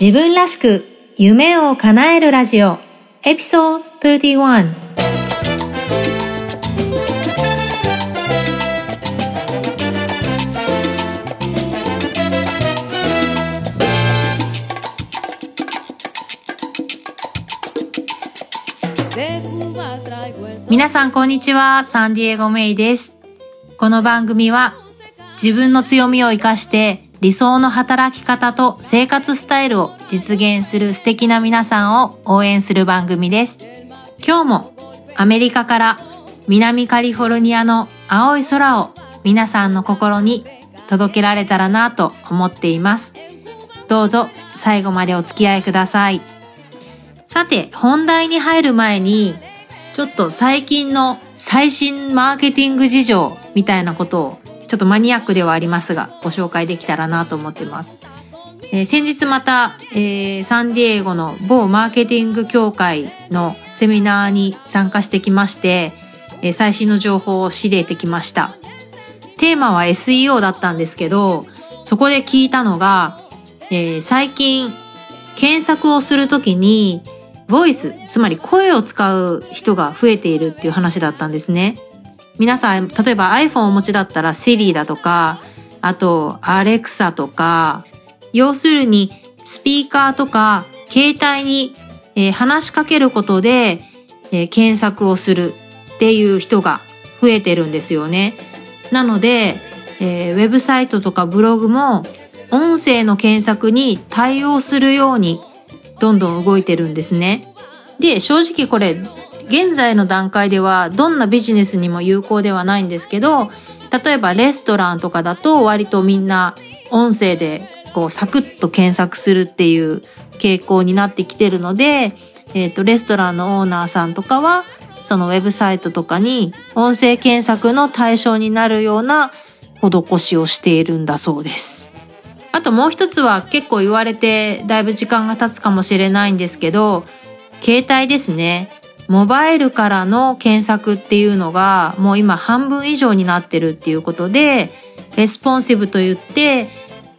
自分らしく夢を叶えるラジオ。エピソード31皆さんこんにちは。サンディエゴメイです。この番組は自分の強みを生かして理想の働き方と生活スタイルを実現する素敵な皆さんを応援する番組です。今日もアメリカから南カリフォルニアの青い空を皆さんの心に届けられたらなと思っています。どうぞ最後までお付き合いください。さて本題に入る前にちょっと最近の最新マーケティング事情みたいなことをちょっとマニアックではありますがご紹介できたらなと思ってます。えー、先日また、えー、サンディエゴの某マーケティング協会のセミナーに参加してきまして、えー、最新の情報を仕入れてきました。テーマは SEO だったんですけど、そこで聞いたのが、えー、最近検索をするときにボイス、つまり声を使う人が増えているっていう話だったんですね。皆さん、例えば iPhone をお持ちだったら Siri だとか、あと Alexa とか、要するにスピーカーとか携帯に、えー、話しかけることで、えー、検索をするっていう人が増えてるんですよね。なので、えー、ウェブサイトとかブログも音声の検索に対応するようにどんどん動いてるんですね。で、正直これ、現在の段階ではどんなビジネスにも有効ではないんですけど、例えばレストランとかだと割とみんな音声でこうサクッと検索するっていう傾向になってきてるので、えっ、ー、と、レストランのオーナーさんとかは、そのウェブサイトとかに音声検索の対象になるような施しをしているんだそうです。あともう一つは結構言われてだいぶ時間が経つかもしれないんですけど、携帯ですね。モバイルからの検索っていうのがもう今半分以上になってるっていうことで、レスポンシブと言って、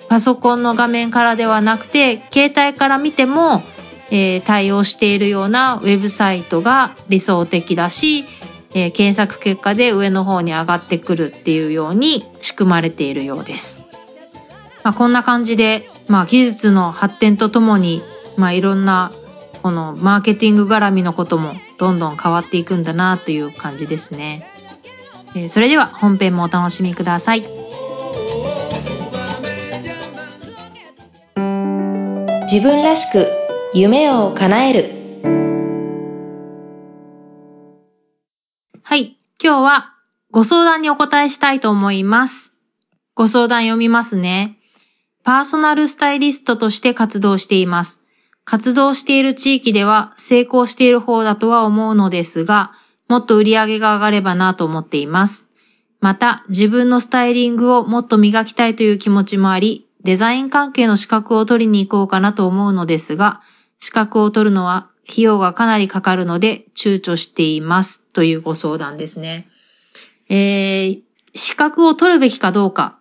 パソコンの画面からではなくて、携帯から見ても、えー、対応しているようなウェブサイトが理想的だし、えー、検索結果で上の方に上がってくるっていうように仕組まれているようです。まあ、こんな感じで、まあ、技術の発展とともに、まあ、いろんなこのマーケティング絡みのこともどんどん変わっていくんだなという感じですね。えー、それでは本編もお楽しみください。自分らしく夢を叶えるはい。今日はご相談にお答えしたいと思います。ご相談読みますね。パーソナルスタイリストとして活動しています。活動している地域では成功している方だとは思うのですが、もっと売り上げが上がればなと思っています。また、自分のスタイリングをもっと磨きたいという気持ちもあり、デザイン関係の資格を取りに行こうかなと思うのですが、資格を取るのは費用がかなりかかるので躊躇していますというご相談ですね。えー、資格を取るべきかどうか。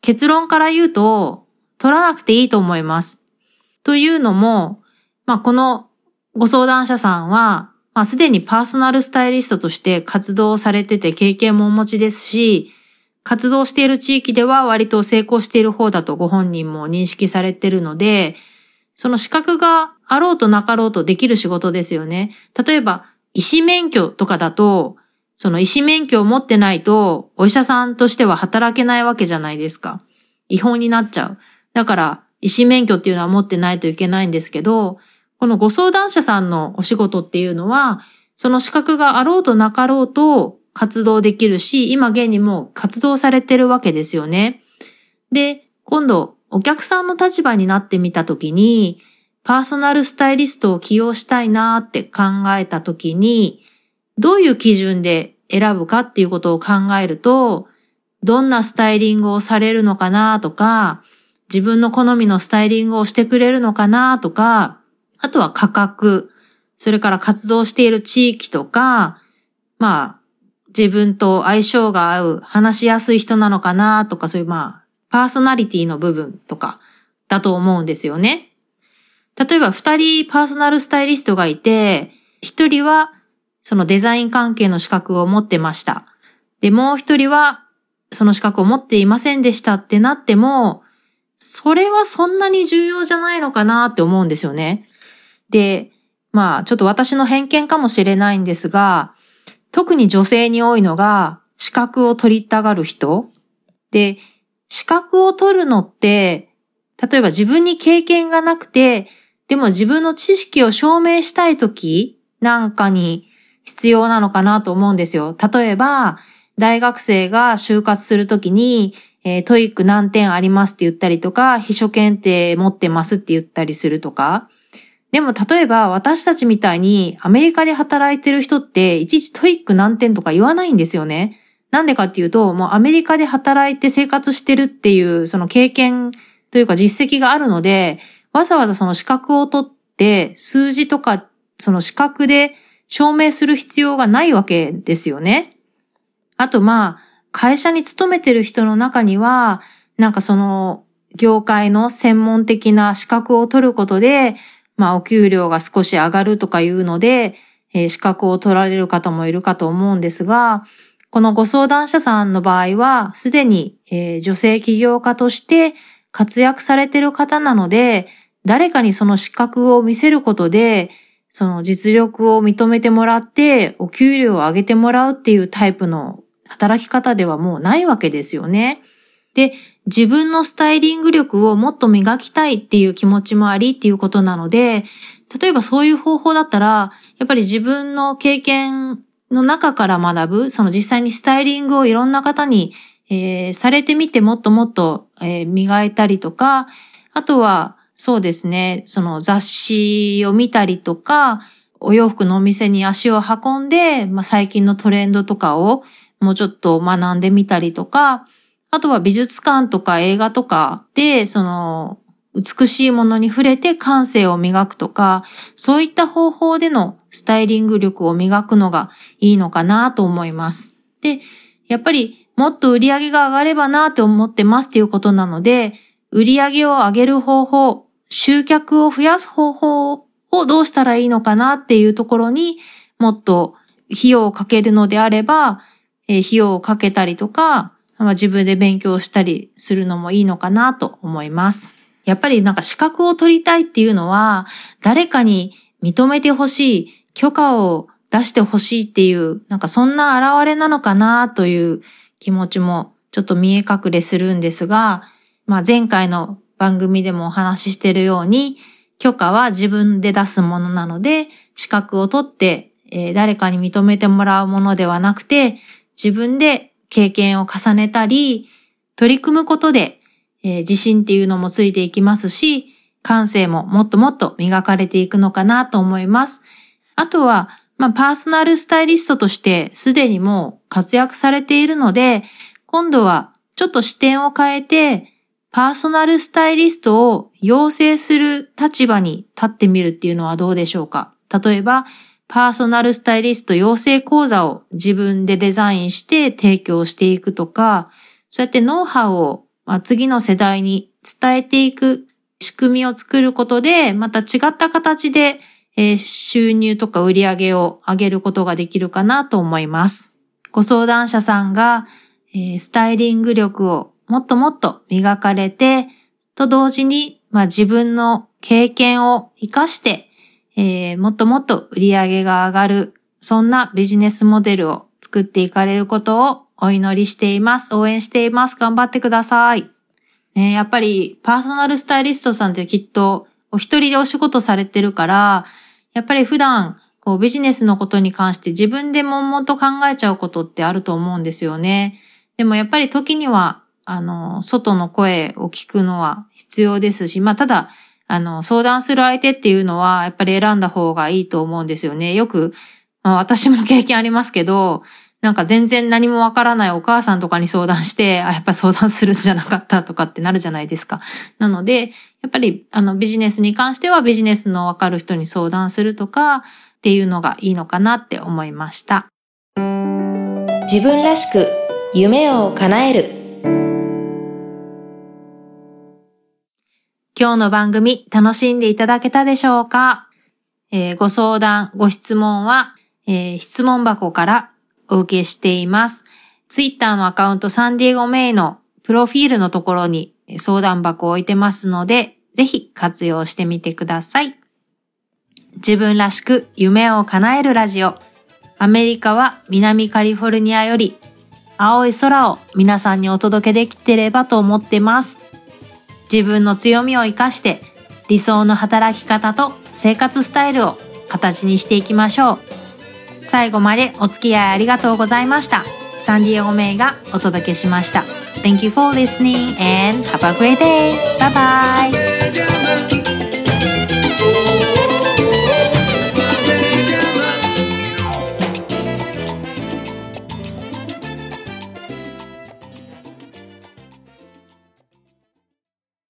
結論から言うと、取らなくていいと思います。というのも、まあ、このご相談者さんは、まあ、すでにパーソナルスタイリストとして活動されてて経験もお持ちですし、活動している地域では割と成功している方だとご本人も認識されてるので、その資格があろうとなかろうとできる仕事ですよね。例えば、医師免許とかだと、その医師免許を持ってないと、お医者さんとしては働けないわけじゃないですか。違法になっちゃう。だから、医師免許っていうのは持ってないといけないんですけど、このご相談者さんのお仕事っていうのは、その資格があろうとなかろうと活動できるし、今現にも活動されてるわけですよね。で、今度、お客さんの立場になってみたときに、パーソナルスタイリストを起用したいなって考えたときに、どういう基準で選ぶかっていうことを考えると、どんなスタイリングをされるのかなとか、自分の好みのスタイリングをしてくれるのかなとか、あとは価格、それから活動している地域とか、まあ、自分と相性が合う、話しやすい人なのかなとか、そういうまあ、パーソナリティの部分とか、だと思うんですよね。例えば二人パーソナルスタイリストがいて、一人はそのデザイン関係の資格を持ってました。で、もう一人はその資格を持っていませんでしたってなっても、それはそんなに重要じゃないのかなって思うんですよね。で、まあちょっと私の偏見かもしれないんですが、特に女性に多いのが資格を取りたがる人。で、資格を取るのって、例えば自分に経験がなくて、でも自分の知識を証明したいときなんかに必要なのかなと思うんですよ。例えば、大学生が就活するときに、えー、 TOEIC 何点ありますって言ったりとか、秘書検定持ってますって言ったりするとか。でも例えば私たちみたいにアメリカで働いてる人っていちいち TOEIC 何点とか言わないんですよね。なんでかっていうと、もうアメリカで働いて生活してるっていうその経験というか実績があるので、わざわざその資格を取って数字とかその資格で証明する必要がないわけですよね。あとまあ、会社に勤めてる人の中には、なんかその業界の専門的な資格を取ることで、まあお給料が少し上がるとかいうので、えー、資格を取られる方もいるかと思うんですが、このご相談者さんの場合は、すでに、えー、女性起業家として活躍されてる方なので、誰かにその資格を見せることで、その実力を認めてもらって、お給料を上げてもらうっていうタイプの働き方ではもうないわけですよね。で、自分のスタイリング力をもっと磨きたいっていう気持ちもありっていうことなので、例えばそういう方法だったら、やっぱり自分の経験の中から学ぶ、その実際にスタイリングをいろんな方に、えー、されてみてもっともっと、えー、磨いたりとか、あとは、そうですね、その雑誌を見たりとか、お洋服のお店に足を運んで、まあ、最近のトレンドとかをもうちょっと学んでみたりとか、あとは美術館とか映画とかで、その、美しいものに触れて感性を磨くとか、そういった方法でのスタイリング力を磨くのがいいのかなと思います。で、やっぱりもっと売り上げが上がればなって思ってますっていうことなので、売り上げを上げる方法、集客を増やす方法をどうしたらいいのかなっていうところにもっと費用をかけるのであれば、え費用をかけたりとか、まあ、自分で勉強したりするのもいいのかなと思います。やっぱりなんか資格を取りたいっていうのは、誰かに認めてほしい、許可を出してほしいっていう、なんかそんな現れなのかなという気持ちもちょっと見え隠れするんですが、まあ前回の番組でもお話ししているように、許可は自分で出すものなので、資格を取って、えー、誰かに認めてもらうものではなくて、自分で経験を重ねたり、取り組むことで、えー、自信っていうのもついていきますし、感性ももっともっと磨かれていくのかなと思います。あとは、まあ、パーソナルスタイリストとしてすでにもう活躍されているので、今度はちょっと視点を変えて、パーソナルスタイリストを養成する立場に立ってみるっていうのはどうでしょうか？例えば、パーソナルスタイリスト養成講座を自分でデザインして提供していくとか、そうやってノウハウを次の世代に伝えていく仕組みを作ることで、また違った形で収入とか売り上げを上げることができるかなと思います。ご相談者さんがスタイリング力をもっともっと磨かれて、と同時に、まあ、自分の経験を活かしてえー、もっともっと売り上げが上がる、そんなビジネスモデルを作っていかれることをお祈りしています。応援しています。頑張ってください。ね、やっぱりパーソナルスタイリストさんってきっとお一人でお仕事されてるから、やっぱり普段こうビジネスのことに関して自分で悶々と考えちゃうことってあると思うんですよね。でもやっぱり時には、あの、外の声を聞くのは必要ですし、まあただ、あの、相談する相手っていうのは、やっぱり選んだ方がいいと思うんですよね。よく、まあ、私も経験ありますけど、なんか全然何もわからないお母さんとかに相談して、あ、やっぱ相談するんじゃなかったとかってなるじゃないですか。なので、やっぱり、あの、ビジネスに関してはビジネスのわかる人に相談するとかっていうのがいいのかなって思いました。自分らしく夢を叶える今日の番組楽しんでいただけたでしょうか、えー、ご相談、ご質問は、えー、質問箱からお受けしています。ツイッターのアカウントサンディエゴメイのプロフィールのところに相談箱を置いてますので、ぜひ活用してみてください。自分らしく夢を叶えるラジオ。アメリカは南カリフォルニアより青い空を皆さんにお届けできてればと思ってます。自分の強みを活かして理想の働き方と生活スタイルを形にしていきましょう。最後までお付き合いありがとうございました。サンディエゴメイがお届けしました。Thank you for listening and have a great day. Bye bye.